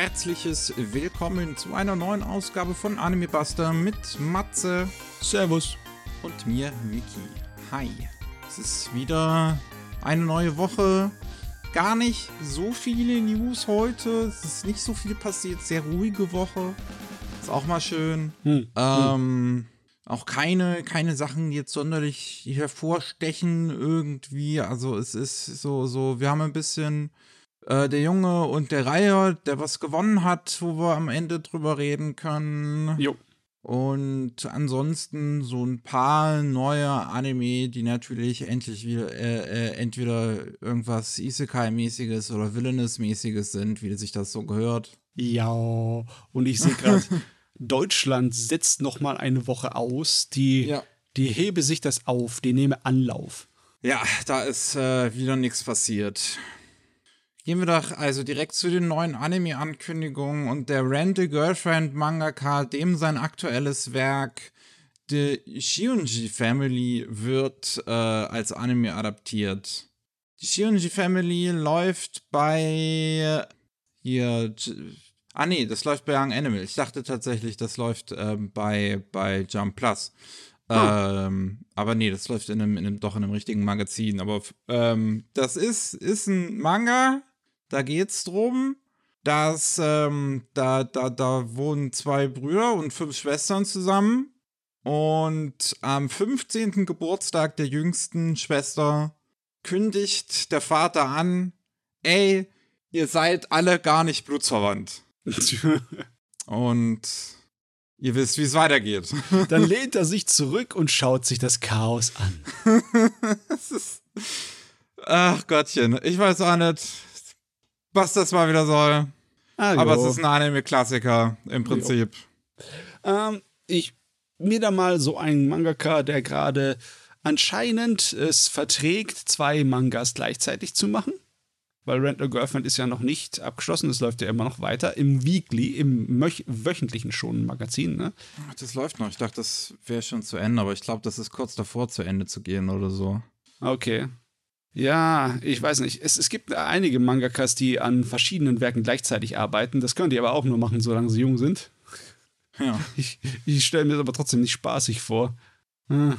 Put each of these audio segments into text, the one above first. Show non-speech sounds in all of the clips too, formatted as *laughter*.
herzliches Willkommen zu einer neuen Ausgabe von Anime Buster mit Matze. Servus. Und mir, Miki. Hi. Es ist wieder eine neue Woche. Gar nicht so viele News heute. Es ist nicht so viel passiert. Sehr ruhige Woche. Ist auch mal schön. Hm. Ähm, auch keine, keine Sachen jetzt sonderlich hervorstechen irgendwie. Also es ist so, so, wir haben ein bisschen äh, der Junge und der Reihe, der was gewonnen hat, wo wir am Ende drüber reden können. Jo. Und ansonsten so ein paar neue Anime, die natürlich endlich wieder äh, äh, entweder irgendwas Isekai-mäßiges oder Villainous-mäßiges sind, wie sich das so gehört. Ja, und ich sehe gerade, *laughs* Deutschland setzt noch mal eine Woche aus. Die, ja. die hebe sich das auf, die nehme Anlauf. Ja, da ist äh, wieder nichts passiert. Gehen wir doch also direkt zu den neuen Anime-Ankündigungen und der Randall Girlfriend Mangaka, dem sein aktuelles Werk The Shionji Family wird äh, als Anime adaptiert. Die Shionji Family läuft bei hier Ah nee, das läuft bei Young Animal. Ich dachte tatsächlich, das läuft ähm, bei, bei Jump Plus. Oh. Ähm, aber nee, das läuft in einem, in einem, doch in einem richtigen Magazin. Aber ähm, das ist, ist ein Manga, da geht's drum, dass ähm, da, da, da wohnen zwei Brüder und fünf Schwestern zusammen. Und am 15. Geburtstag der jüngsten Schwester kündigt der Vater an, ey, ihr seid alle gar nicht blutsverwandt. *laughs* und ihr wisst, wie es weitergeht. *laughs* Dann lehnt er sich zurück und schaut sich das Chaos an. *laughs* ist, ach Gottchen, ich weiß auch nicht was das mal wieder soll. Ah, Aber es ist ein Anime-Klassiker im Prinzip. Ähm, ich mir da mal so einen Mangaka, der gerade anscheinend es verträgt, zwei Mangas gleichzeitig zu machen. Weil Rent a Girlfriend ist ja noch nicht abgeschlossen, es läuft ja immer noch weiter. Im Weekly, im wöchentlichen schon Magazin, ne? Das läuft noch. Ich dachte, das wäre schon zu Ende, aber ich glaube, das ist kurz davor zu Ende zu gehen oder so. Okay. Ja, ich weiß nicht. Es, es gibt einige Mangakas, die an verschiedenen Werken gleichzeitig arbeiten. Das können die aber auch nur machen, solange sie jung sind. Ja. *laughs* Ich, ich stelle mir das aber trotzdem nicht spaßig vor. Ah.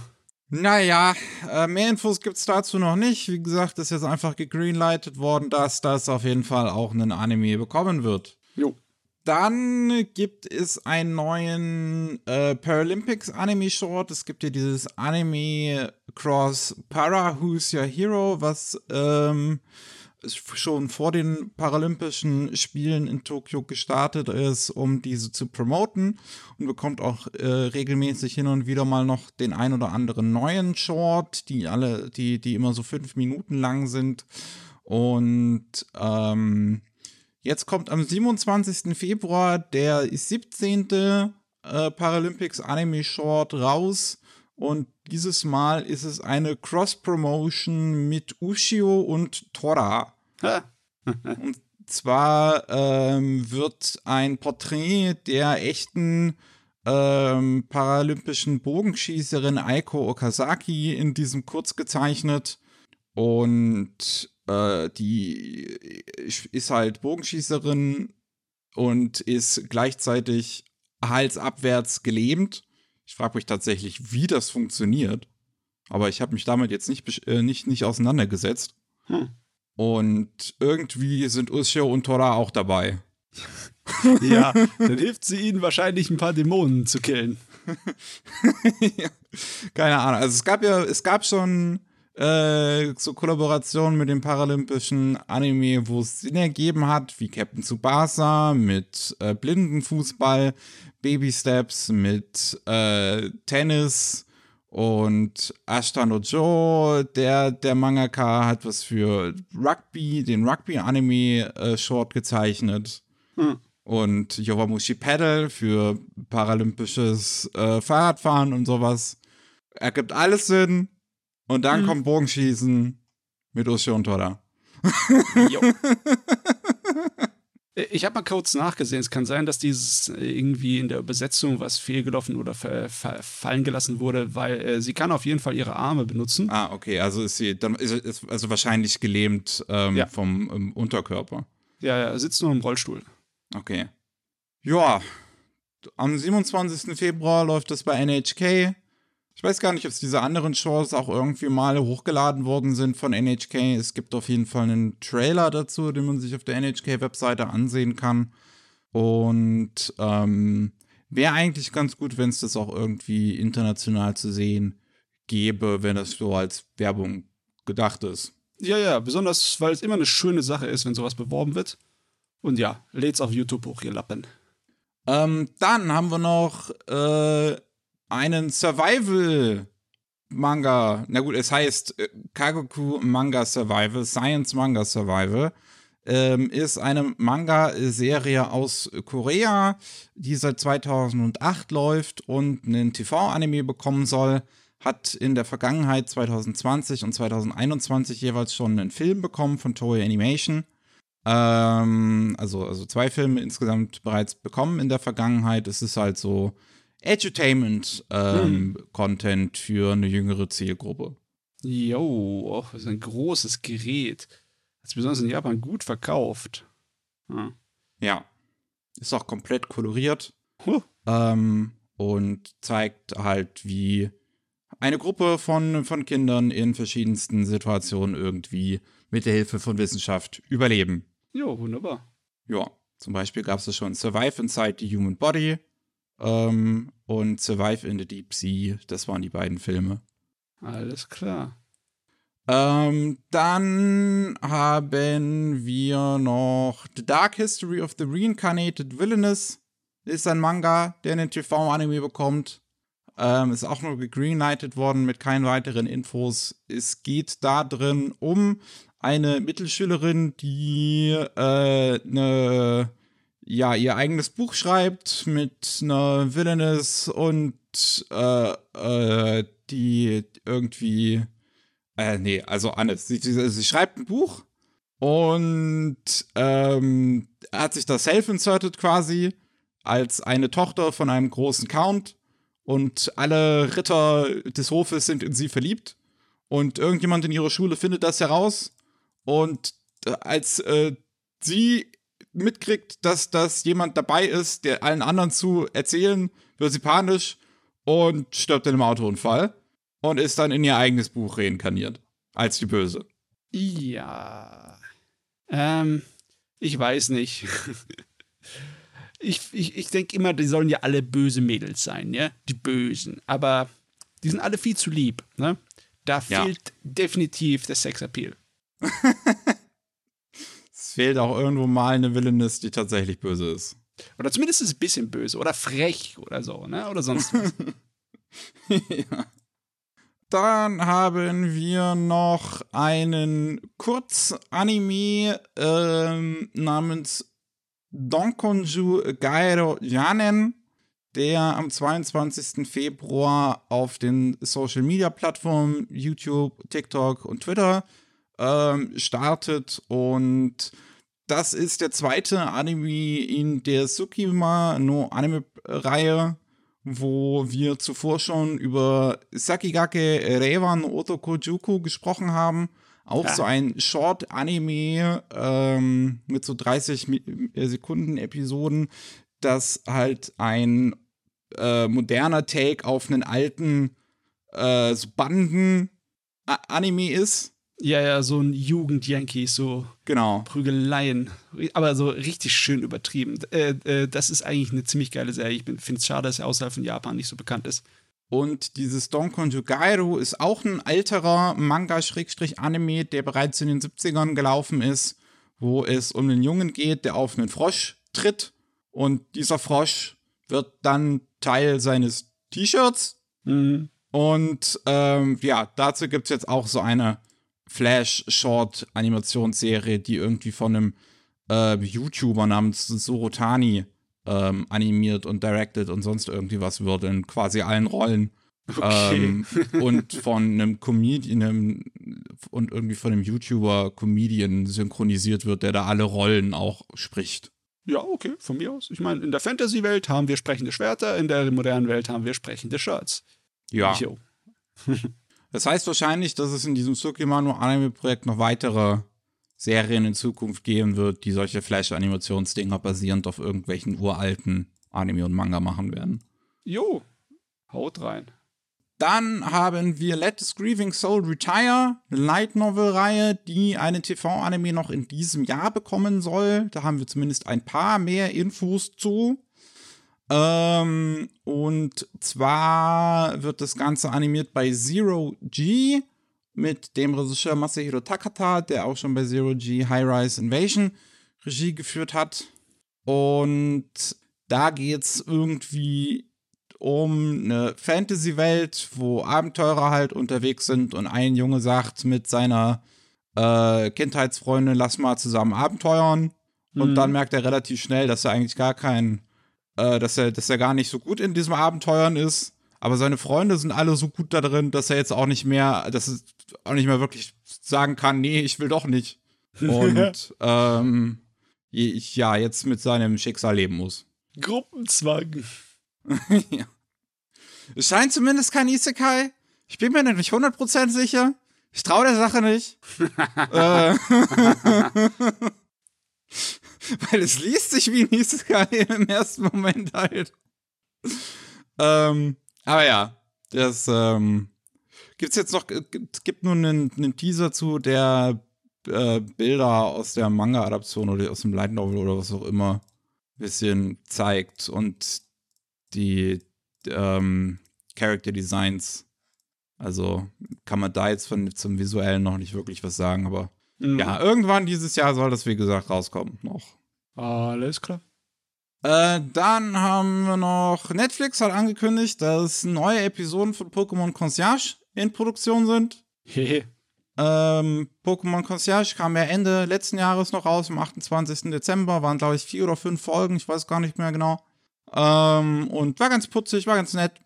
Naja, äh, mehr Infos gibt es dazu noch nicht. Wie gesagt, ist jetzt einfach gegreenlightet worden, dass das auf jeden Fall auch einen Anime bekommen wird. Jo. Dann gibt es einen neuen äh, Paralympics Anime Short. Es gibt ja dieses Anime Cross Para Who's Your Hero, was ähm, schon vor den Paralympischen Spielen in Tokio gestartet ist, um diese zu promoten und bekommt auch äh, regelmäßig hin und wieder mal noch den ein oder anderen neuen Short, die alle, die, die immer so fünf Minuten lang sind. Und ähm, Jetzt kommt am 27. Februar der 17. Äh, Paralympics Anime Short raus. Und dieses Mal ist es eine Cross-Promotion mit Ushio und Tora. *laughs* und zwar ähm, wird ein Porträt der echten ähm, paralympischen Bogenschießerin Aiko Okazaki in diesem Kurz gezeichnet. Und äh, die ist halt Bogenschießerin und ist gleichzeitig halsabwärts gelähmt. Ich frage mich tatsächlich, wie das funktioniert. Aber ich habe mich damit jetzt nicht, äh, nicht, nicht auseinandergesetzt. Hm. Und irgendwie sind Ushio und Tora auch dabei. *laughs* ja, dann hilft sie ihnen wahrscheinlich ein paar Dämonen zu killen. *laughs* Keine Ahnung. Also es gab ja, es gab schon äh, so Kollaborationen mit dem paralympischen Anime, wo es Sinn ergeben hat, wie Captain Tsubasa mit äh, Blindenfußball, Baby Steps mit äh, Tennis und Ashton Ojo, der, der Mangaka, hat was für Rugby, den Rugby-Anime-Short äh, gezeichnet. Hm. Und Yowamushi Pedal für paralympisches äh, Fahrradfahren und sowas. Ergibt alles Sinn. Und dann mhm. kommt Bogenschießen mit Ushi und Tora. *laughs* Ich habe mal kurz nachgesehen. Es kann sein, dass dieses irgendwie in der Übersetzung was fehlgelaufen oder fallen gelassen wurde, weil äh, sie kann auf jeden Fall ihre Arme benutzen. Ah, okay. Also ist sie dann ist, ist also wahrscheinlich gelähmt ähm, ja. vom ähm, Unterkörper. Ja, ja, sitzt nur im Rollstuhl. Okay. Ja, am 27. Februar läuft das bei NHK. Ich weiß gar nicht, ob es diese anderen Shows auch irgendwie mal hochgeladen worden sind von NHK. Es gibt auf jeden Fall einen Trailer dazu, den man sich auf der NHK-Webseite ansehen kann. Und ähm, wäre eigentlich ganz gut, wenn es das auch irgendwie international zu sehen gäbe, wenn das so als Werbung gedacht ist. Ja, ja, besonders, weil es immer eine schöne Sache ist, wenn sowas beworben wird. Und ja, lädt's auf YouTube hoch, ihr Lappen. Ähm, dann haben wir noch äh, einen Survival-Manga. Na gut, es heißt äh, Kagoku Manga Survival, Science Manga Survival. Ähm, ist eine Manga-Serie aus Korea, die seit 2008 läuft und einen TV-Anime bekommen soll. Hat in der Vergangenheit 2020 und 2021 jeweils schon einen Film bekommen von Toei Animation. Ähm, also, also zwei Filme insgesamt bereits bekommen in der Vergangenheit. Es ist halt so Edutainment-Content ähm, hm. für eine jüngere Zielgruppe. Jo, oh, das ist ein großes Gerät. Das ist besonders in Japan gut verkauft. Hm. Ja. Ist auch komplett koloriert. Huh. Ähm, und zeigt halt, wie eine Gruppe von, von Kindern in verschiedensten Situationen irgendwie mit der Hilfe von Wissenschaft überleben. Ja, wunderbar. Ja, zum Beispiel gab es schon Survive Inside the Human Body ähm, und Survive in the Deep Sea. Das waren die beiden Filme. Alles klar. Ähm, dann haben wir noch The Dark History of the Reincarnated Villainous. Ist ein Manga, der einen TV-Anime bekommt. Ähm, ist auch nur gegreenlightet worden mit keinen weiteren Infos. Es geht da drin um eine Mittelschülerin, die äh, eine, ja, ihr eigenes Buch schreibt mit einer Villainess und äh, äh, die irgendwie, äh, nee, also Anne, sie, sie, sie schreibt ein Buch und ähm, hat sich das self-inserted quasi als eine Tochter von einem großen Count und alle Ritter des Hofes sind in sie verliebt und irgendjemand in ihrer Schule findet das heraus und äh, als äh, sie mitkriegt, dass das jemand dabei ist, der allen anderen zu erzählen, wird sie panisch und stirbt in einem Autounfall und ist dann in ihr eigenes Buch reinkarniert als die Böse. Ja. Ähm, ich weiß nicht. *laughs* ich ich, ich denke immer, die sollen ja alle böse Mädels sein, ja? Die Bösen. Aber die sind alle viel zu lieb, ne? Da ja. fehlt definitiv der Sexappeal. *laughs* fehlt auch irgendwo mal eine Villainess, die tatsächlich böse ist. Oder zumindest ist es ein bisschen böse oder frech oder so, ne? Oder sonst was. *laughs* ja. Dann haben wir noch einen Kurzanime ähm, namens Donkonju Gairo Yanen, der am 22. Februar auf den Social Media Plattformen YouTube, TikTok und Twitter ähm, startet und das ist der zweite Anime in der Tsukima no Anime-Reihe, wo wir zuvor schon über Sakigake Reiwan Otoko Juku gesprochen haben. Auch ja. so ein Short-Anime ähm, mit so 30 äh, Sekunden Episoden, das halt ein äh, moderner Take auf einen alten äh, so Banden-Anime ist ja, ja, so ein Jugend-Yankee, so genau. Prügeleien. Aber so richtig schön übertrieben. Äh, äh, das ist eigentlich eine ziemlich geile Serie. Ich finde es schade, dass er außerhalb von Japan nicht so bekannt ist. Und dieses Don Conjugairu ist auch ein alterer Manga-Anime, der bereits in den 70ern gelaufen ist, wo es um einen Jungen geht, der auf einen Frosch tritt. Und dieser Frosch wird dann Teil seines T-Shirts. Mhm. Und ähm, ja, dazu gibt es jetzt auch so eine Flash-Short-Animationsserie, die irgendwie von einem äh, YouTuber namens Sorotani ähm, animiert und directed und sonst irgendwie was wird in quasi allen Rollen. Okay. Ähm, *laughs* und von einem Comedian einem, und irgendwie von einem YouTuber Comedian synchronisiert wird, der da alle Rollen auch spricht. Ja, okay, von mir aus. Ich meine, in der Fantasy-Welt haben wir sprechende Schwerter, in der modernen Welt haben wir sprechende Shirts. Ja. *laughs* Das heißt wahrscheinlich, dass es in diesem Tsukimano Anime Projekt noch weitere Serien in Zukunft geben wird, die solche Flash-Animationsdinger basierend auf irgendwelchen uralten Anime und Manga machen werden. Jo, haut rein. Dann haben wir Let the Grieving Soul Retire, eine Light Novel-Reihe, die einen TV-Anime noch in diesem Jahr bekommen soll. Da haben wir zumindest ein paar mehr Infos zu. Ähm, und zwar wird das Ganze animiert bei Zero G mit dem Regisseur Masahiro Takata, der auch schon bei Zero G High Rise Invasion Regie geführt hat. Und da geht es irgendwie um eine Fantasy-Welt, wo Abenteurer halt unterwegs sind und ein Junge sagt mit seiner äh, Kindheitsfreundin, lass mal zusammen abenteuern. Und mhm. dann merkt er relativ schnell, dass er eigentlich gar kein, äh, dass er, dass er gar nicht so gut in diesem Abenteuern ist. Aber seine Freunde sind alle so gut da drin, dass er jetzt auch nicht mehr, dass er auch nicht mehr wirklich sagen kann, nee, ich will doch nicht. Und *laughs* ähm, ich ja jetzt mit seinem Schicksal leben muss. Gruppenzwang. *laughs* ja. Es scheint zumindest kein Isekai. Ich bin mir nicht 100% sicher. Ich traue der Sache nicht. *laughs* äh, *laughs* Weil es liest sich wie ein Isekai im ersten Moment halt. Ähm, aber ja, das ähm, gibt's jetzt noch, es gibt nur einen, einen Teaser zu, der äh, Bilder aus der Manga-Adaption oder aus dem Light Novel oder was auch immer ein bisschen zeigt. Und die ähm, Character Designs. Also kann man da jetzt von, zum Visuellen noch nicht wirklich was sagen, aber mhm. ja, irgendwann dieses Jahr soll das, wie gesagt, rauskommen noch. Alles klar. Äh, dann haben wir noch, Netflix hat angekündigt, dass neue Episoden von Pokémon Concierge in Produktion sind. Hehe. ähm, Pokémon Concierge kam ja Ende letzten Jahres noch raus, am 28. Dezember. Waren, glaube ich, vier oder fünf Folgen, ich weiß gar nicht mehr genau. Ähm, und war ganz putzig, war ganz nett.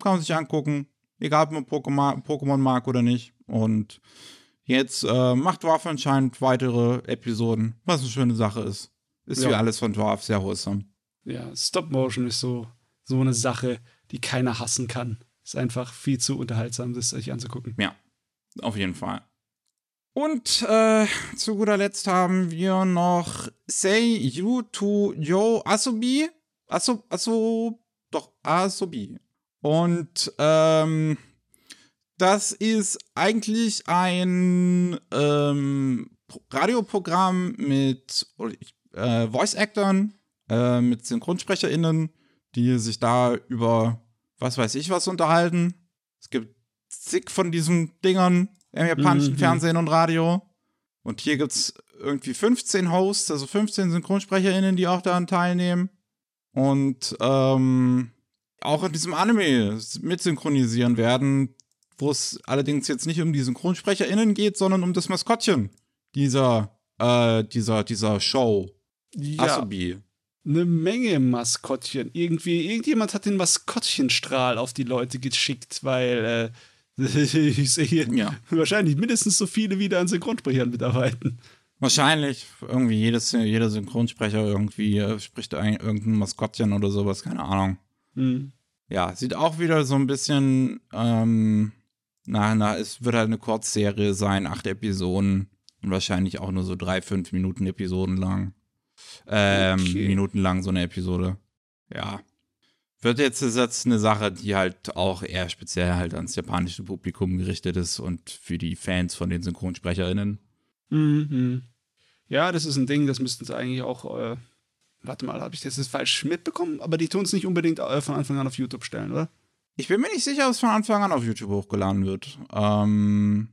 Kann man sich angucken. Egal, ob man Pokémon, Pokémon mag oder nicht. Und jetzt äh, macht Dwarf anscheinend weitere Episoden, was eine schöne Sache ist. Ist ja. wie alles von Dwarf sehr wholesome. Ja, Stop Motion ist so, so eine Sache, die keiner hassen kann. Ist einfach viel zu unterhaltsam, das sich anzugucken. Ja, auf jeden Fall. Und äh, zu guter Letzt haben wir noch Say You to Yo Asobi. Aso, Aso, doch, Asobi. Und ähm, das ist eigentlich ein ähm, Radioprogramm mit äh, Voice-Actern, äh, mit SynchronsprecherInnen, die sich da über was weiß ich was unterhalten. Es gibt zig von diesen Dingern im japanischen mhm. Fernsehen und Radio. Und hier gibt es irgendwie 15 Hosts, also 15 SynchronsprecherInnen, die auch daran teilnehmen. Und ähm, auch in diesem Anime mitsynchronisieren werden, wo es allerdings jetzt nicht um die SynchronsprecherInnen geht, sondern um das Maskottchen dieser, äh, dieser, dieser Show. Ja. Asobi. Eine Menge Maskottchen. Irgendwie, irgendjemand hat den Maskottchenstrahl auf die Leute geschickt, weil äh, *laughs* ich sehe hier ja. wahrscheinlich mindestens so viele wieder an Synchronsprechern mitarbeiten. Wahrscheinlich. Irgendwie jedes, jeder Synchronsprecher irgendwie äh, spricht ein, irgendein Maskottchen oder sowas, keine Ahnung. Mhm. Ja, sieht auch wieder so ein bisschen, ähm, na, na, es wird halt eine Kurzserie sein, acht Episoden und wahrscheinlich auch nur so drei, fünf Minuten Episoden lang. Ähm, okay. Minuten lang so eine Episode. Ja. Wird jetzt, jetzt eine Sache, die halt auch eher speziell halt ans japanische Publikum gerichtet ist und für die Fans von den SynchronsprecherInnen. Mhm. Ja, das ist ein Ding, das müssten sie eigentlich auch. Äh, warte mal, habe ich das jetzt falsch mitbekommen? Aber die tun es nicht unbedingt äh, von Anfang an auf YouTube stellen, oder? Ich bin mir nicht sicher, ob es von Anfang an auf YouTube hochgeladen wird. Ähm,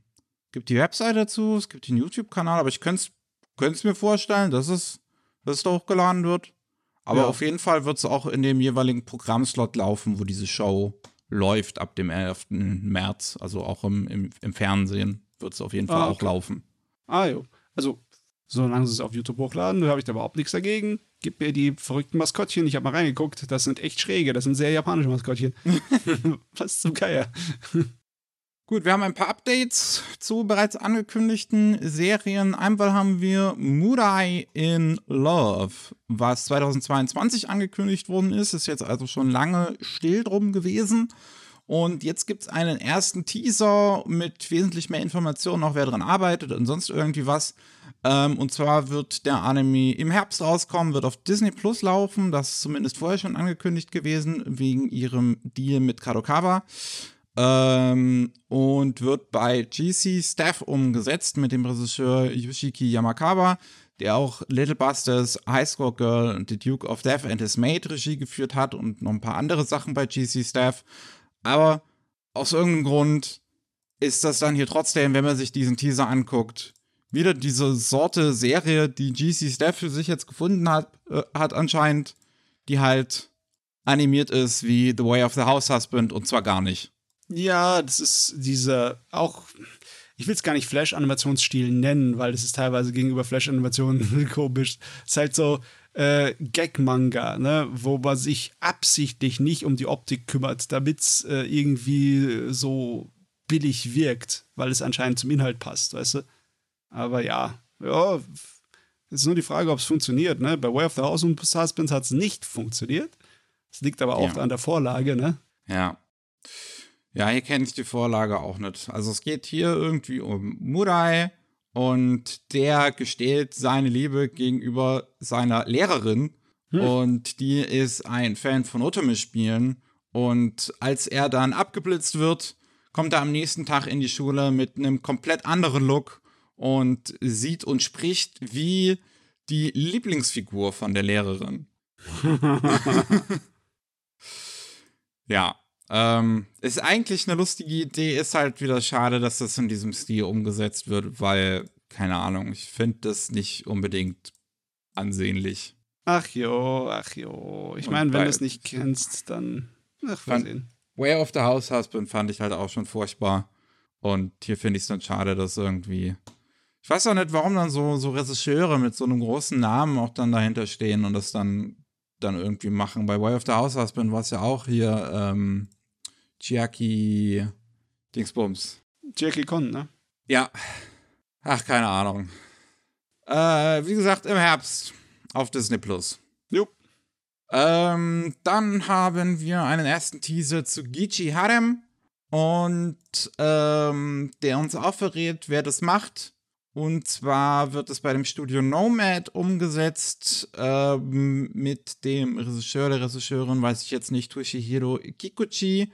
gibt die Website dazu, es gibt den YouTube-Kanal, aber ich könnte es mir vorstellen, dass es, dass es da hochgeladen wird. Aber ja. auf jeden Fall wird es auch in dem jeweiligen Programmslot laufen, wo diese Show läuft ab dem 11. März. Also auch im, im, im Fernsehen wird es auf jeden Fall ah, okay. auch laufen. Ah, jo. Also solange sie es auf YouTube hochladen, da habe ich da überhaupt nichts dagegen. Gib mir die verrückten Maskottchen. Ich habe mal reingeguckt. Das sind echt schräge. Das sind sehr japanische Maskottchen. *laughs* Was zum Geier. Gut, wir haben ein paar Updates zu bereits angekündigten Serien. Einmal haben wir Murai in Love, was 2022 angekündigt worden ist. Ist jetzt also schon lange still drum gewesen. Und jetzt gibt es einen ersten Teaser mit wesentlich mehr Informationen, auch wer dran arbeitet und sonst irgendwie was. Ähm, und zwar wird der Anime im Herbst rauskommen, wird auf Disney Plus laufen. Das ist zumindest vorher schon angekündigt gewesen, wegen ihrem Deal mit Kadokawa. Ähm, und wird bei GC Staff umgesetzt mit dem Regisseur Yoshiki Yamakawa, der auch Little Busters, High Score Girl und The Duke of Death and His Maid Regie geführt hat und noch ein paar andere Sachen bei GC Staff. Aber aus irgendeinem Grund ist das dann hier trotzdem, wenn man sich diesen Teaser anguckt, wieder diese Sorte Serie, die GC Staff für sich jetzt gefunden hat, äh, hat anscheinend, die halt animiert ist wie The Way of the House Husband und zwar gar nicht. Ja, das ist dieser auch, ich will es gar nicht Flash-Animationsstil nennen, weil das ist teilweise gegenüber Flash-Animationen *laughs* komisch. Es ist halt so äh, Gag-Manga, ne, wo man sich absichtlich nicht um die Optik kümmert, damit es äh, irgendwie so billig wirkt, weil es anscheinend zum Inhalt passt, weißt du? Aber ja, ja, es ist nur die Frage, ob es funktioniert, ne? Bei Way of the House und Suspense hat es nicht funktioniert. Es liegt aber auch ja. an der Vorlage, ne? Ja. Ja, hier kenne ich die Vorlage auch nicht. Also es geht hier irgendwie um Murai und der gesteht seine Liebe gegenüber seiner Lehrerin hm. und die ist ein Fan von Otome-Spielen und als er dann abgeblitzt wird, kommt er am nächsten Tag in die Schule mit einem komplett anderen Look und sieht und spricht wie die Lieblingsfigur von der Lehrerin. *laughs* ja, ähm, ist eigentlich eine lustige Idee, ist halt wieder schade, dass das in diesem Stil umgesetzt wird, weil, keine Ahnung, ich finde das nicht unbedingt ansehnlich. Ach jo, ach jo. Ich meine, wenn du es nicht kennst, dann. Ach, wir sehen. Way of the House Husband fand ich halt auch schon furchtbar. Und hier finde ich es dann schade, dass irgendwie. Ich weiß auch nicht, warum dann so, so Regisseure mit so einem großen Namen auch dann dahinter stehen und das dann, dann irgendwie machen. Bei Way of the House Husband war es ja auch hier ähm, Chiaki Dingsbums. Jackie Con, ne? Ja. Ach, keine Ahnung. Äh, wie gesagt, im Herbst auf Disney Plus. Jo. Ähm, dann haben wir einen ersten Teaser zu Gichi Harem und ähm, der uns auch verrät, wer das macht. Und zwar wird es bei dem Studio Nomad umgesetzt ähm, mit dem Regisseur der Regisseurin, weiß ich jetzt nicht, Toshihiro Kikuchi.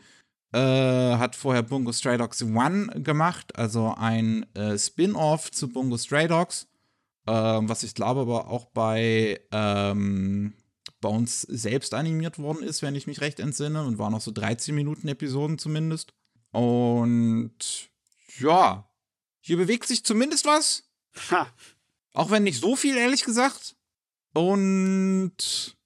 Äh, hat vorher Bungo Stray Dogs One gemacht, also ein äh, Spin-off zu Bungo Stray Dogs, äh, was ich glaube aber auch bei, ähm, uns selbst animiert worden ist, wenn ich mich recht entsinne, und waren noch so 13 Minuten Episoden zumindest. Und ja, hier bewegt sich zumindest was. Ha. Auch wenn nicht so viel, ehrlich gesagt. Und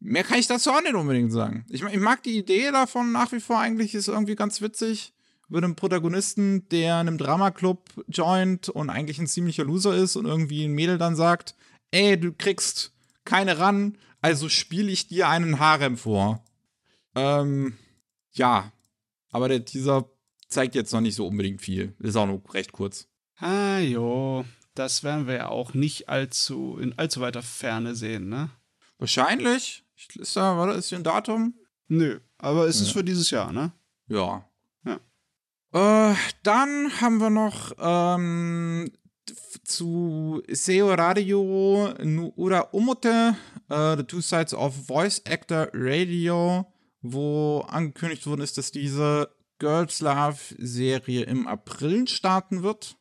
Mehr kann ich dazu auch nicht unbedingt sagen. Ich, ich, mag die Idee davon nach wie vor eigentlich, ist irgendwie ganz witzig. Über einen Protagonisten, der einem Dramaclub joint und eigentlich ein ziemlicher Loser ist und irgendwie ein Mädel dann sagt, ey, du kriegst keine ran, also spiele ich dir einen Harem vor. Ähm, ja. Aber der Teaser zeigt jetzt noch nicht so unbedingt viel. Ist auch nur recht kurz. Ah, jo. Das werden wir ja auch nicht allzu, in allzu weiter Ferne sehen, ne? Wahrscheinlich. Ist da, war da, ist hier ein Datum? Nö, aber es ja. ist für dieses Jahr, ne? Ja. Ja. Äh, dann haben wir noch ähm, zu Seo Radio Nuura Umote, uh, The Two Sides of Voice Actor Radio, wo angekündigt worden ist, dass diese Girls Love Serie im April starten wird.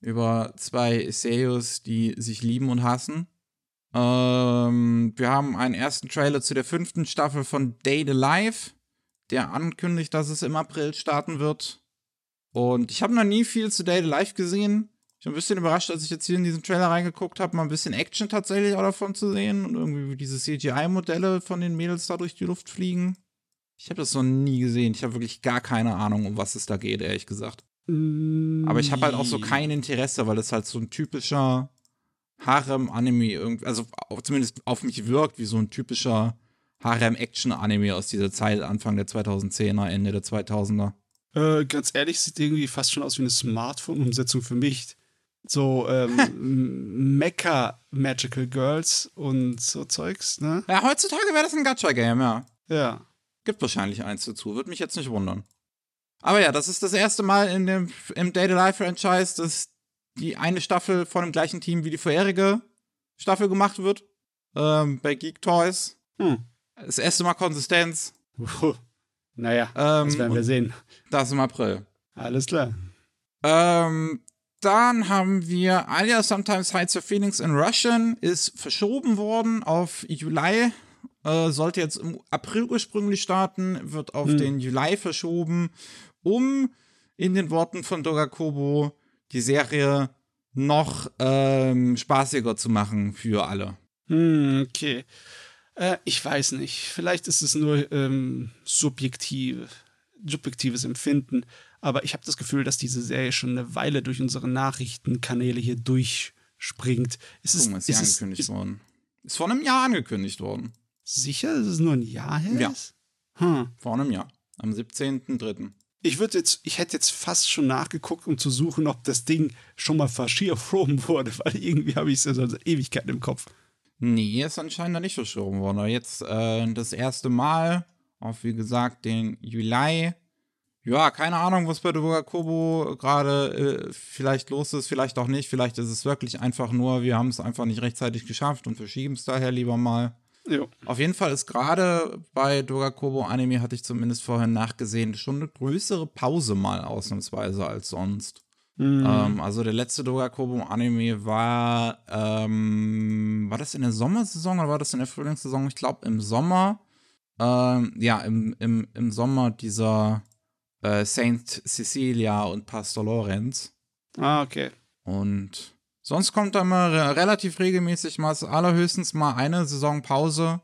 Über zwei Seos, die sich lieben und hassen. Ähm, wir haben einen ersten Trailer zu der fünften Staffel von Date Alive, der ankündigt, dass es im April starten wird. Und ich habe noch nie viel zu Date Alive gesehen. Ich bin ein bisschen überrascht, als ich jetzt hier in diesen Trailer reingeguckt habe, mal ein bisschen Action tatsächlich auch davon zu sehen und irgendwie diese CGI-Modelle von den Mädels da durch die Luft fliegen. Ich habe das noch nie gesehen. Ich habe wirklich gar keine Ahnung, um was es da geht, ehrlich gesagt. Aber ich habe halt auch so kein Interesse, weil das halt so ein typischer Harem-Anime irgendwie, also zumindest auf mich wirkt wie so ein typischer Harem-Action-Anime aus dieser Zeit, Anfang der 2010er, Ende der 2000er. Äh, ganz ehrlich, sieht irgendwie fast schon aus wie eine Smartphone-Umsetzung für mich. So ähm, *laughs* Mecha Magical Girls und so Zeugs, ne? Ja, heutzutage wäre das ein Gacha-Game, ja. Ja. Gibt wahrscheinlich eins dazu, würde mich jetzt nicht wundern. Aber ja, das ist das erste Mal in dem, im Data Life Franchise, dass die eine Staffel von dem gleichen Team wie die vorherige Staffel gemacht wird. Ähm, bei Geek Toys. Hm. Das erste Mal Konsistenz. Naja, Ähm, das werden wir sehen. Das im April. Alles klar. Ähm, dann haben wir Alia Sometimes Hides Her Feelings in Russian, ist verschoben worden auf Juli. Äh, sollte jetzt im April ursprünglich starten, wird auf Hm. den Juli verschoben, um in den Worten von Dogakobo die Serie noch ähm, spaßiger zu machen für alle. Hm, okay. Äh, ich weiß nicht. Vielleicht ist es nur ähm, subjektiv, subjektives Empfinden. Aber ich habe das Gefühl, dass diese Serie schon eine Weile durch unsere Nachrichtenkanäle hier durchspringt. Ist es, Guck mal, ist ist es angekündigt ist worden. Ist vor einem Jahr angekündigt worden. sicher, dass es nur ein Jahr her Ja. ist? Hm. Vor einem Jahr. Am 17.03. Ich würde jetzt, ich hätte jetzt fast schon nachgeguckt, um zu suchen, ob das Ding schon mal verschoben wurde, weil irgendwie habe ich es ja seit Ewigkeiten im Kopf. Nee, ist anscheinend noch nicht verschoben worden. Aber jetzt äh, das erste Mal auf, wie gesagt, den Juli. Ja, keine Ahnung, was bei Doga Kobo gerade äh, vielleicht los ist, vielleicht auch nicht. Vielleicht ist es wirklich einfach nur, wir haben es einfach nicht rechtzeitig geschafft und verschieben es daher lieber mal. Jo. Auf jeden Fall ist gerade bei Doga Kobo Anime, hatte ich zumindest vorher nachgesehen, schon eine größere Pause mal ausnahmsweise als sonst. Mhm. Ähm, also der letzte Doga Kobo Anime war, ähm, war das in der Sommersaison oder war das in der Frühlingssaison? Ich glaube im Sommer. Ähm, ja, im, im, im Sommer dieser äh, Saint Cecilia und Pastor Lorenz. Ah, okay. Und sonst kommt da mal re relativ regelmäßig mal allerhöchstens mal eine Saisonpause.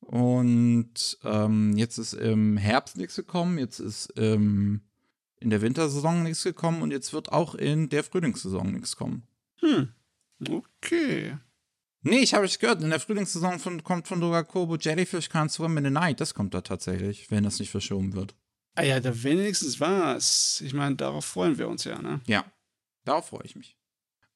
Und ähm, jetzt ist im Herbst nichts gekommen, jetzt ist im, in der Wintersaison nichts gekommen und jetzt wird auch in der Frühlingssaison nichts kommen. Hm. Okay. Nee, ich habe es gehört, in der Frühlingssaison von, kommt von Dogakobo Jellyfish Can't Swim in the Night. Das kommt da tatsächlich, wenn das nicht verschoben wird. Ah ja, da wenigstens was. Ich meine, darauf freuen wir uns ja, ne? Ja, darauf freue ich mich.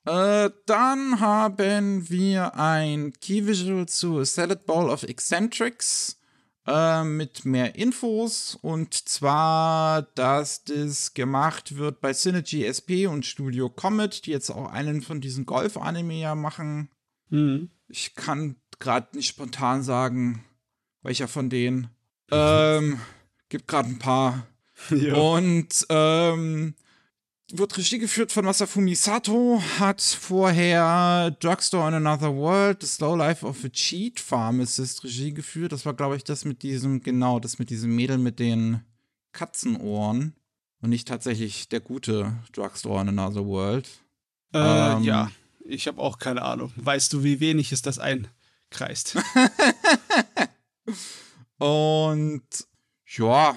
Äh, dann haben wir ein Key Visual zu Salad Bowl of Eccentrics äh, mit mehr Infos und zwar, dass das gemacht wird bei Synergy SP und Studio Comet, die jetzt auch einen von diesen Golf-Anime ja machen. Mhm. Ich kann gerade nicht spontan sagen, welcher von denen. Ähm, *laughs* gibt gerade ein paar. Ja. Und ähm, wird Regie geführt von Masafumi Sato, hat vorher Drugstore in Another World, The Slow Life of a Cheat Pharmacist Regie geführt. Das war, glaube ich, das mit diesem, genau, das mit diesem Mädel mit den Katzenohren. Und nicht tatsächlich der gute Drugstore in Another World. Äh, Ähm. ja, ich habe auch keine Ahnung. Weißt du, wie wenig es das einkreist? *laughs* Und ja,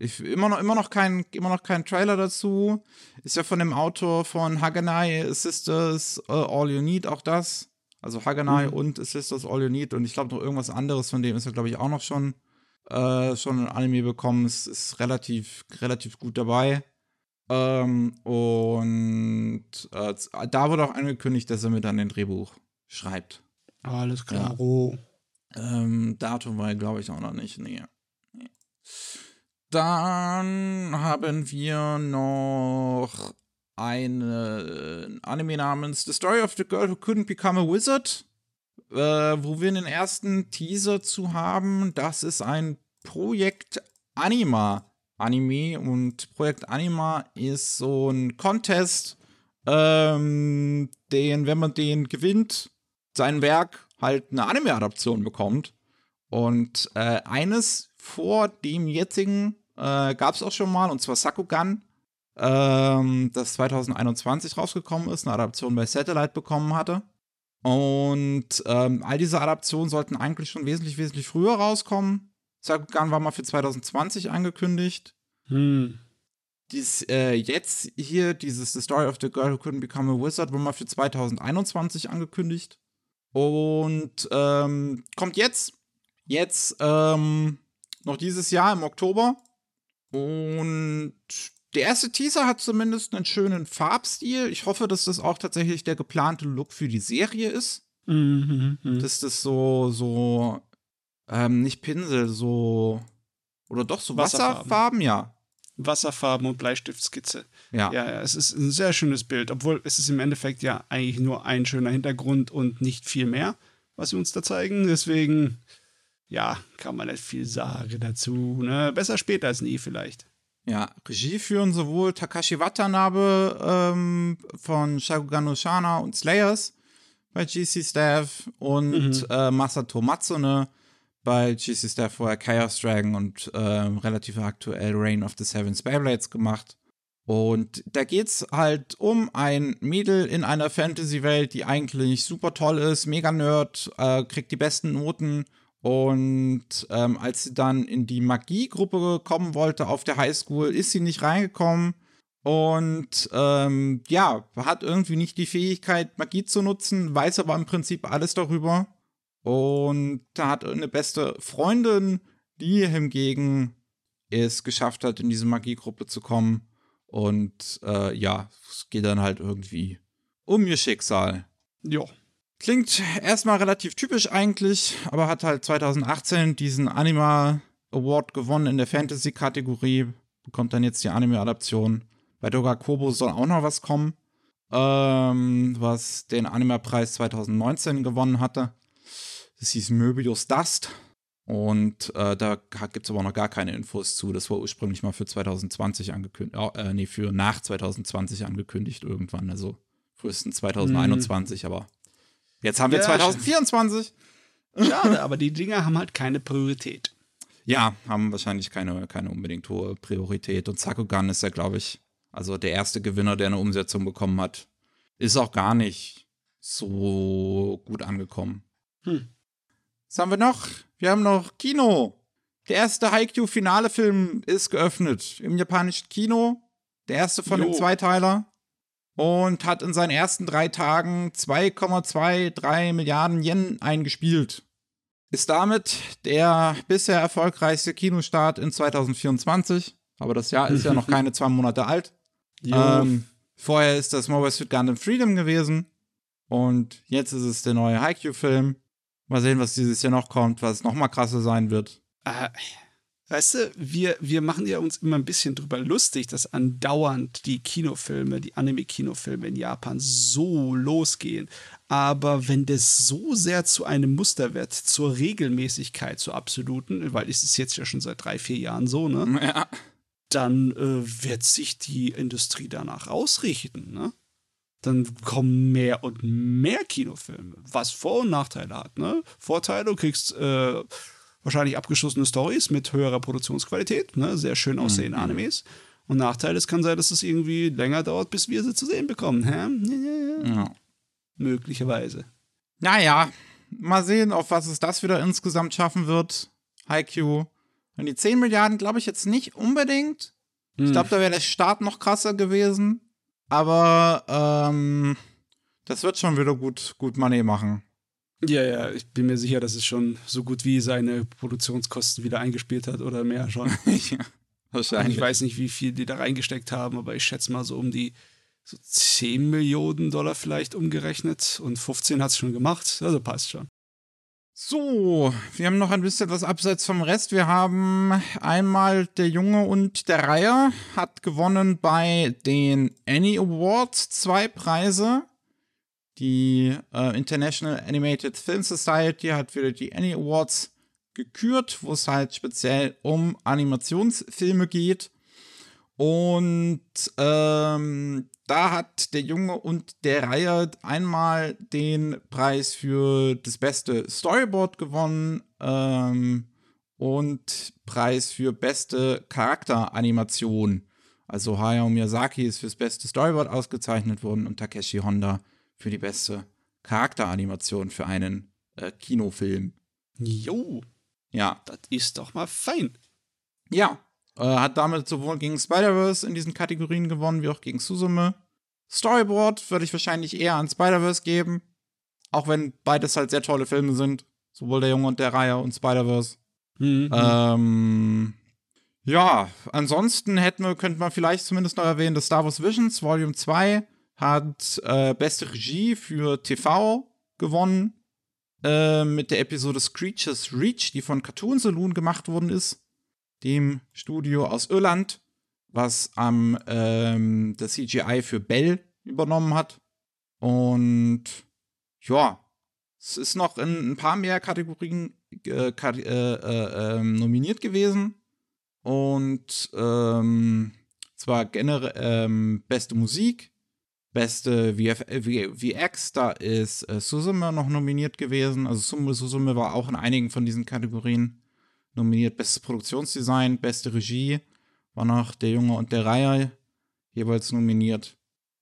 ich, immer, noch, immer, noch kein, immer noch kein Trailer dazu. Ist ja von dem Autor von Haganai Sisters uh, All You Need auch das. Also Haganai Mhm. und Sisters All You Need. Und ich glaube noch irgendwas anderes von dem ist er, glaube ich, auch noch schon, äh, schon ein Anime bekommen. Es ist relativ, relativ gut dabei. Ähm, und äh, da wurde auch angekündigt, dass er mit an den Drehbuch schreibt. Alles klar. Oh. Ähm, Datum war, glaube ich, auch noch nicht. Nee. Dann haben wir noch einen Anime namens The Story of the Girl Who Couldn't Become a Wizard, äh, wo wir einen ersten Teaser zu haben. Das ist ein Projekt Anima Anime und Projekt Anima ist so ein Contest, ähm, den, wenn man den gewinnt, sein Werk halt eine Anime-Adaption bekommt. Und äh, eines vor dem jetzigen äh, gab es auch schon mal, und zwar Sakugan, ähm, das 2021 rausgekommen ist, eine Adaption bei Satellite bekommen hatte. Und ähm, all diese Adaptionen sollten eigentlich schon wesentlich, wesentlich früher rauskommen. Sakugan war mal für 2020 angekündigt. Hm. Dies, äh, jetzt hier, dieses The Story of the Girl Who Couldn't Become a Wizard, war mal für 2021 angekündigt. Und ähm, kommt jetzt. Jetzt ähm, noch dieses Jahr im Oktober. Und der erste Teaser hat zumindest einen schönen Farbstil. Ich hoffe, dass das auch tatsächlich der geplante Look für die Serie ist. Mhm, mhm. Dass das so, so, ähm, nicht Pinsel, so, oder doch so Wasserfarben. Wasserfarben, ja. Wasserfarben und Bleistiftskizze. Ja. ja, ja, es ist ein sehr schönes Bild, obwohl es ist im Endeffekt ja eigentlich nur ein schöner Hintergrund und nicht viel mehr, was sie uns da zeigen. Deswegen, ja, kann man nicht viel sagen dazu. Ne? Besser später als nie vielleicht. Ja, Regie führen sowohl Takashi Watanabe ähm, von Shakugan no Shana und Slayers bei GC Staff und Mhm. äh, Masato Matsune bei GC Staff vorher Chaos Dragon und äh, relativ aktuell Reign of the Seven Spellblades gemacht. Und da geht's halt um ein Mädel in einer Fantasy-Welt, die eigentlich super toll ist, mega Nerd, äh, kriegt die besten Noten. Und ähm, als sie dann in die Magiegruppe kommen wollte auf der Highschool, ist sie nicht reingekommen. Und ähm, ja, hat irgendwie nicht die Fähigkeit, Magie zu nutzen, weiß aber im Prinzip alles darüber. Und da hat eine beste Freundin, die hingegen es geschafft hat, in diese Magiegruppe zu kommen. Und äh, ja, es geht dann halt irgendwie um ihr Schicksal. Ja. Klingt erstmal relativ typisch eigentlich, aber hat halt 2018 diesen Anima Award gewonnen in der Fantasy-Kategorie. Bekommt dann jetzt die Anime-Adaption. Bei Doga Kobo soll auch noch was kommen, ähm, was den Anima-Preis 2019 gewonnen hatte. Das hieß Möbius Dust. Und äh, da gibt es aber noch gar keine Infos zu. Das war ursprünglich mal für 2020 angekündigt, äh, nee, für nach 2020 angekündigt irgendwann. Also frühestens 2021, aber jetzt haben wir Ja, 2024. Schade, aber die Dinger haben halt keine Priorität. Ja, haben wahrscheinlich keine, keine unbedingt hohe Priorität. Und Sakugan ist ja, glaube ich, also der erste Gewinner, der eine Umsetzung bekommen hat. Ist auch gar nicht so gut angekommen. Hm. Was haben wir noch? Wir haben noch Kino. Der erste Haikyuu-Finale-Film ist geöffnet im japanischen Kino. Der erste von Jo. den Zweiteiler. Und hat in seinen ersten drei Tagen 2,23 Milliarden Yen eingespielt. Ist damit der bisher erfolgreichste Kinostart in 2024. Aber das Jahr ist ja noch *laughs* keine zwei Monate alt. Ähm, vorher ist das Mobile Suit Gundam Freedom gewesen. Und jetzt ist es der neue Haikyuu-Film. Mal sehen, was dieses Jahr noch kommt, was noch mal krasser sein wird. Äh, weißt du, wir, wir machen ja uns immer ein bisschen drüber lustig, dass andauernd die Kinofilme, die Anime-Kinofilme in Japan so losgehen. Aber wenn das so sehr zu einem Muster wird, zur Regelmäßigkeit, zur absoluten, weil es ist jetzt ja schon seit drei, vier Jahren so, ne? Ja. Dann äh, wird sich die Industrie danach ausrichten, ne? Dann kommen mehr und mehr Kinofilme, was Vor- und Nachteile hat, ne? Vorteile, du kriegst äh, wahrscheinlich abgeschlossene Stories mit höherer Produktionsqualität, ne? Sehr schön aussehende Mhm. Animes. Und Nachteil, es kann sein, dass es irgendwie länger dauert, bis wir sie zu sehen bekommen, hä? ja. Möglicherweise. Naja, mal sehen, auf was es das wieder insgesamt schaffen wird. Haikyuu. Und die 10 Milliarden glaube ich jetzt nicht unbedingt. Ich Hm. glaube, da wäre der Start noch krasser gewesen. Aber ähm, das wird schon wieder gut, gut Money machen. Ja, ja, ich bin mir sicher, dass es schon so gut wie seine Produktionskosten wieder eingespielt hat oder mehr schon. *laughs* ja, wahrscheinlich. ich weiß nicht, wie viel die da reingesteckt haben, aber ich schätze mal so um die so 10 Millionen Dollar vielleicht umgerechnet und 15 hat es schon gemacht, also passt schon. So, wir haben noch ein bisschen was abseits vom Rest. Wir haben einmal der Junge und der Reiher hat gewonnen bei den Annie Awards zwei Preise. Die äh, International Animated Film Society hat wieder die Annie Awards gekürt, wo es halt speziell um Animationsfilme geht. Und ähm, da hat der Junge und der Reihe einmal den Preis für das beste Storyboard gewonnen ähm, und Preis für beste Charakteranimation. Also Hayao Miyazaki ist fürs beste Storyboard ausgezeichnet worden und Takeshi Honda für die beste Charakteranimation für einen äh, Kinofilm. Jo, Ja, das ist doch mal fein. ja, äh, hat damit sowohl gegen Spider-Verse in diesen Kategorien gewonnen, wie auch gegen Susume. Storyboard würde ich wahrscheinlich eher an Spider-Verse geben. Auch wenn beides halt sehr tolle Filme sind. Sowohl der Junge und der Reihe und Spider-Verse. Mhm. Ähm, ja, ansonsten hätten wir, könnte man vielleicht zumindest noch erwähnen, dass Star Wars Visions Volume 2 hat äh, beste Regie für TV gewonnen. Äh, mit der Episode Screeches Reach, die von Cartoon Saloon gemacht worden ist. Dem Studio aus Irland. was am ähm, das CGI für Bell übernommen hat. Und ja, es ist noch in ein paar mehr Kategorien äh, äh, äh, ähm, nominiert gewesen. Und ähm, zwar generell ähm, beste Musik, beste VF VX, da ist äh, Suzume noch nominiert gewesen. Also Suzume war auch in einigen von diesen Kategorien nominiert. Bestes Produktionsdesign, beste Regie war noch der Junge und der Reihe jeweils nominiert.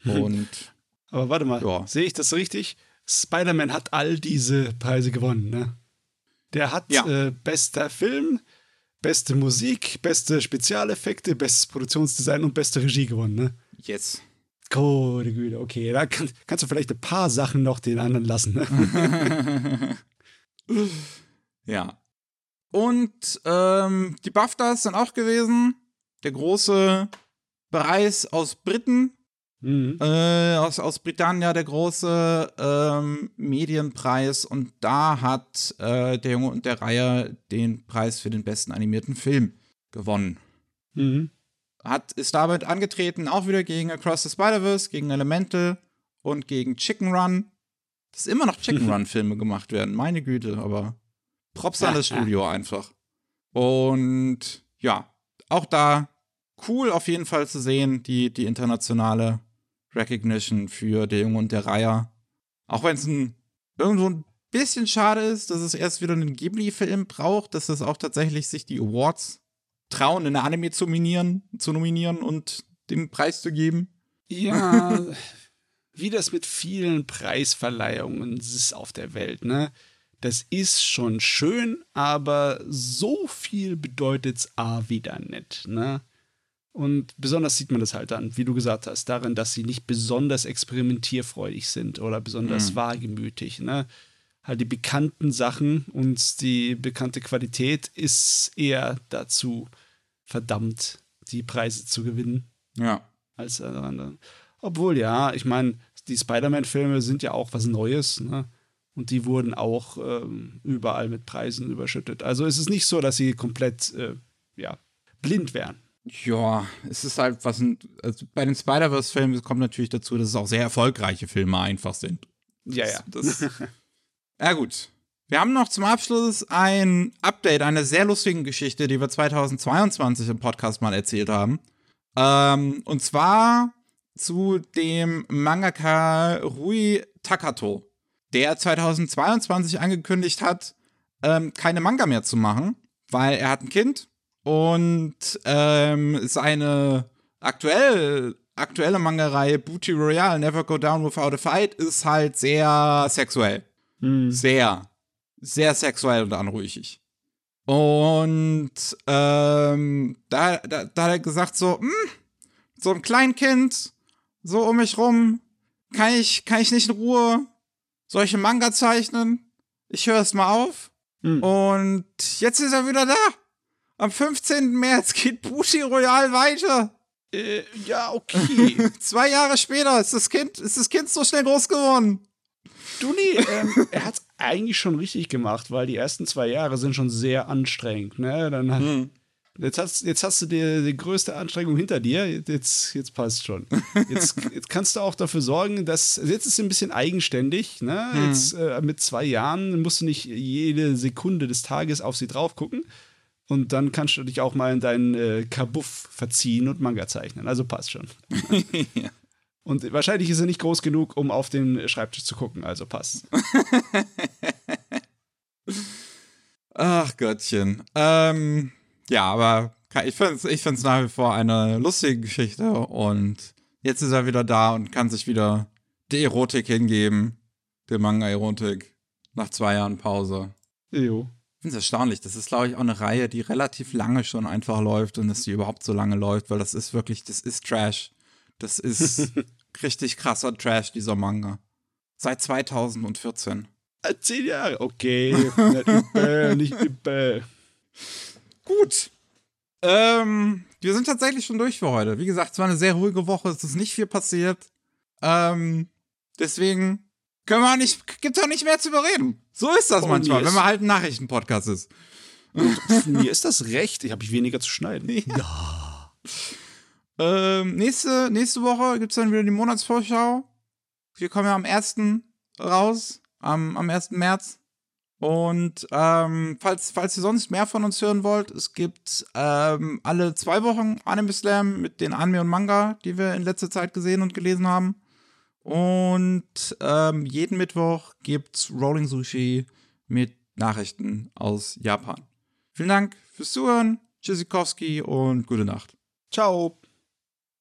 Und *laughs* Aber warte mal, ja. sehe ich das richtig? Spider-Man hat all diese Preise gewonnen, ne? Der hat ja. äh, bester Film, beste Musik, beste Spezialeffekte, bestes Produktionsdesign und beste Regie gewonnen, ne? Yes. Gute Güte, okay. Da kann, kannst du vielleicht ein paar Sachen noch den anderen lassen, ne? *laughs* ja. Und ähm, die BAFTAs sind auch gewesen. Der große Preis aus Briten Mhm. Äh, aus, aus Britannia der große ähm, Medienpreis und da hat äh, der Junge und der Reihe den Preis für den besten animierten Film gewonnen. Mhm. Hat, ist damit angetreten, auch wieder gegen Across the Spider-Verse, gegen Elemental und gegen Chicken Run. Dass immer noch Chicken Run-Filme gemacht werden, meine Güte, aber Props an das Studio einfach. Und ja, auch da cool auf jeden Fall zu sehen, die, die internationale Recognition für Der Junge und der Reiher. Auch wenn es ein, irgendwo ein bisschen schade ist, dass es erst wieder einen Ghibli-Film braucht, dass es auch tatsächlich sich die Awards trauen, in Anime zu nominieren, zu nominieren und den Preis zu geben. Ja, *laughs* wie das mit vielen Preisverleihungen ist auf der Welt, ne? Das ist schon schön, aber so viel bedeutet es A wieder nicht, ne? Und besonders sieht man das halt dann, wie du gesagt hast, darin, dass sie nicht besonders experimentierfreudig sind oder besonders mhm. wagemütig. Ne? Halt die bekannten Sachen und die bekannte Qualität ist eher dazu verdammt, die Preise zu gewinnen. Ja. Als andere. Obwohl, ja, ich meine, die Spider-Man-Filme sind ja auch was Neues, ne? Und die wurden auch ähm, überall mit Preisen überschüttet. Also es ist nicht so, dass sie komplett, äh, ja, blind wären. Ja, es ist halt was. Also bei den Spider-Verse-Filmen kommt natürlich dazu, dass es auch sehr erfolgreiche Filme einfach sind. Ja, ja. Das, *laughs* ja, gut. Wir haben noch zum Abschluss ein Update einer sehr lustigen Geschichte, die wir 2022 im Podcast mal erzählt haben. Ähm, und zwar zu dem Mangaka Rui Takato, der 2022 angekündigt hat, ähm, keine Manga mehr zu machen, weil er hat ein Kind und ähm, seine aktuell, aktuelle Mangerei Booty Royale, Never Go Down Without a Fight, ist halt sehr sexuell. Mhm. Sehr. Sehr sexuell und anrüchig. Und ähm, da, da, da hat er gesagt, so, hm, so ein Kleinkind, so um mich rum, kann ich, kann ich nicht in Ruhe solche Manga zeichnen? Ich höre es mal auf. Mhm. Und jetzt ist er wieder da. Am 15. März geht Bushi Royal weiter. Äh, ja, okay. *laughs* Zwei Jahre später ist das Kind, ist das Kind so schnell groß geworden. Du nee, ähm, er hat's eigentlich schon richtig gemacht, weil die ersten zwei Jahre sind schon sehr anstrengend. Ne? Dann hat, hm. jetzt, hast, jetzt hast du die, die größte Anstrengung hinter dir. Jetzt, jetzt passt schon. Jetzt, *laughs* jetzt kannst du auch dafür sorgen, dass jetzt ist es ein bisschen eigenständig. Ne? Hm. Jetzt äh, mit zwei Jahren musst du nicht jede Sekunde des Tages auf sie drauf gucken. Und dann kannst du dich auch mal in deinen äh, Kabuff verziehen und Manga zeichnen. Also passt schon. *laughs* ja. Und wahrscheinlich ist er nicht groß genug, um auf den Schreibtisch zu gucken, also passt. *laughs* Ach Gottchen. Ähm, ja, aber ich finde es ich find's nach wie vor eine lustige Geschichte und jetzt ist er wieder da und kann sich wieder die Erotik hingeben. Die Manga-Erotik. Nach zwei Jahren Pause. Jo. Ich finde es erstaunlich. Das ist, glaube ich, auch eine Reihe, die relativ lange schon einfach läuft und dass sie überhaupt so lange läuft, weil das ist wirklich, das ist Trash. Das ist *laughs* richtig krasser Trash, dieser Manga. Seit 2014. Äh, zehn Jahre, okay. *laughs* nicht übel, nicht übel. Gut. Ähm, wir sind tatsächlich schon durch für heute. Wie gesagt, es war eine sehr ruhige Woche, es ist nicht viel passiert. Ähm, deswegen können wir nicht, gibt's auch nicht mehr zu überreden. So ist das oh, manchmal, wenn man halt ein Nachrichtenpodcast ist. mir ist das recht, ich habe ich weniger zu schneiden. *laughs* Ja. Ähm, nächste, nächste Woche gibt es dann wieder die Monatsvorschau. Wir kommen ja am 1. raus, am, am 1. März. Und ähm, falls, falls ihr sonst mehr von uns hören wollt, es gibt ähm, alle zwei Wochen Anime Slam mit den Anime und Manga, die wir in letzter Zeit gesehen und gelesen haben. Und ähm, jeden Mittwoch gibt's Rolling Sushi mit Nachrichten aus Japan. Vielen Dank fürs Zuhören, Tschüssikowski und gute Nacht. Ciao.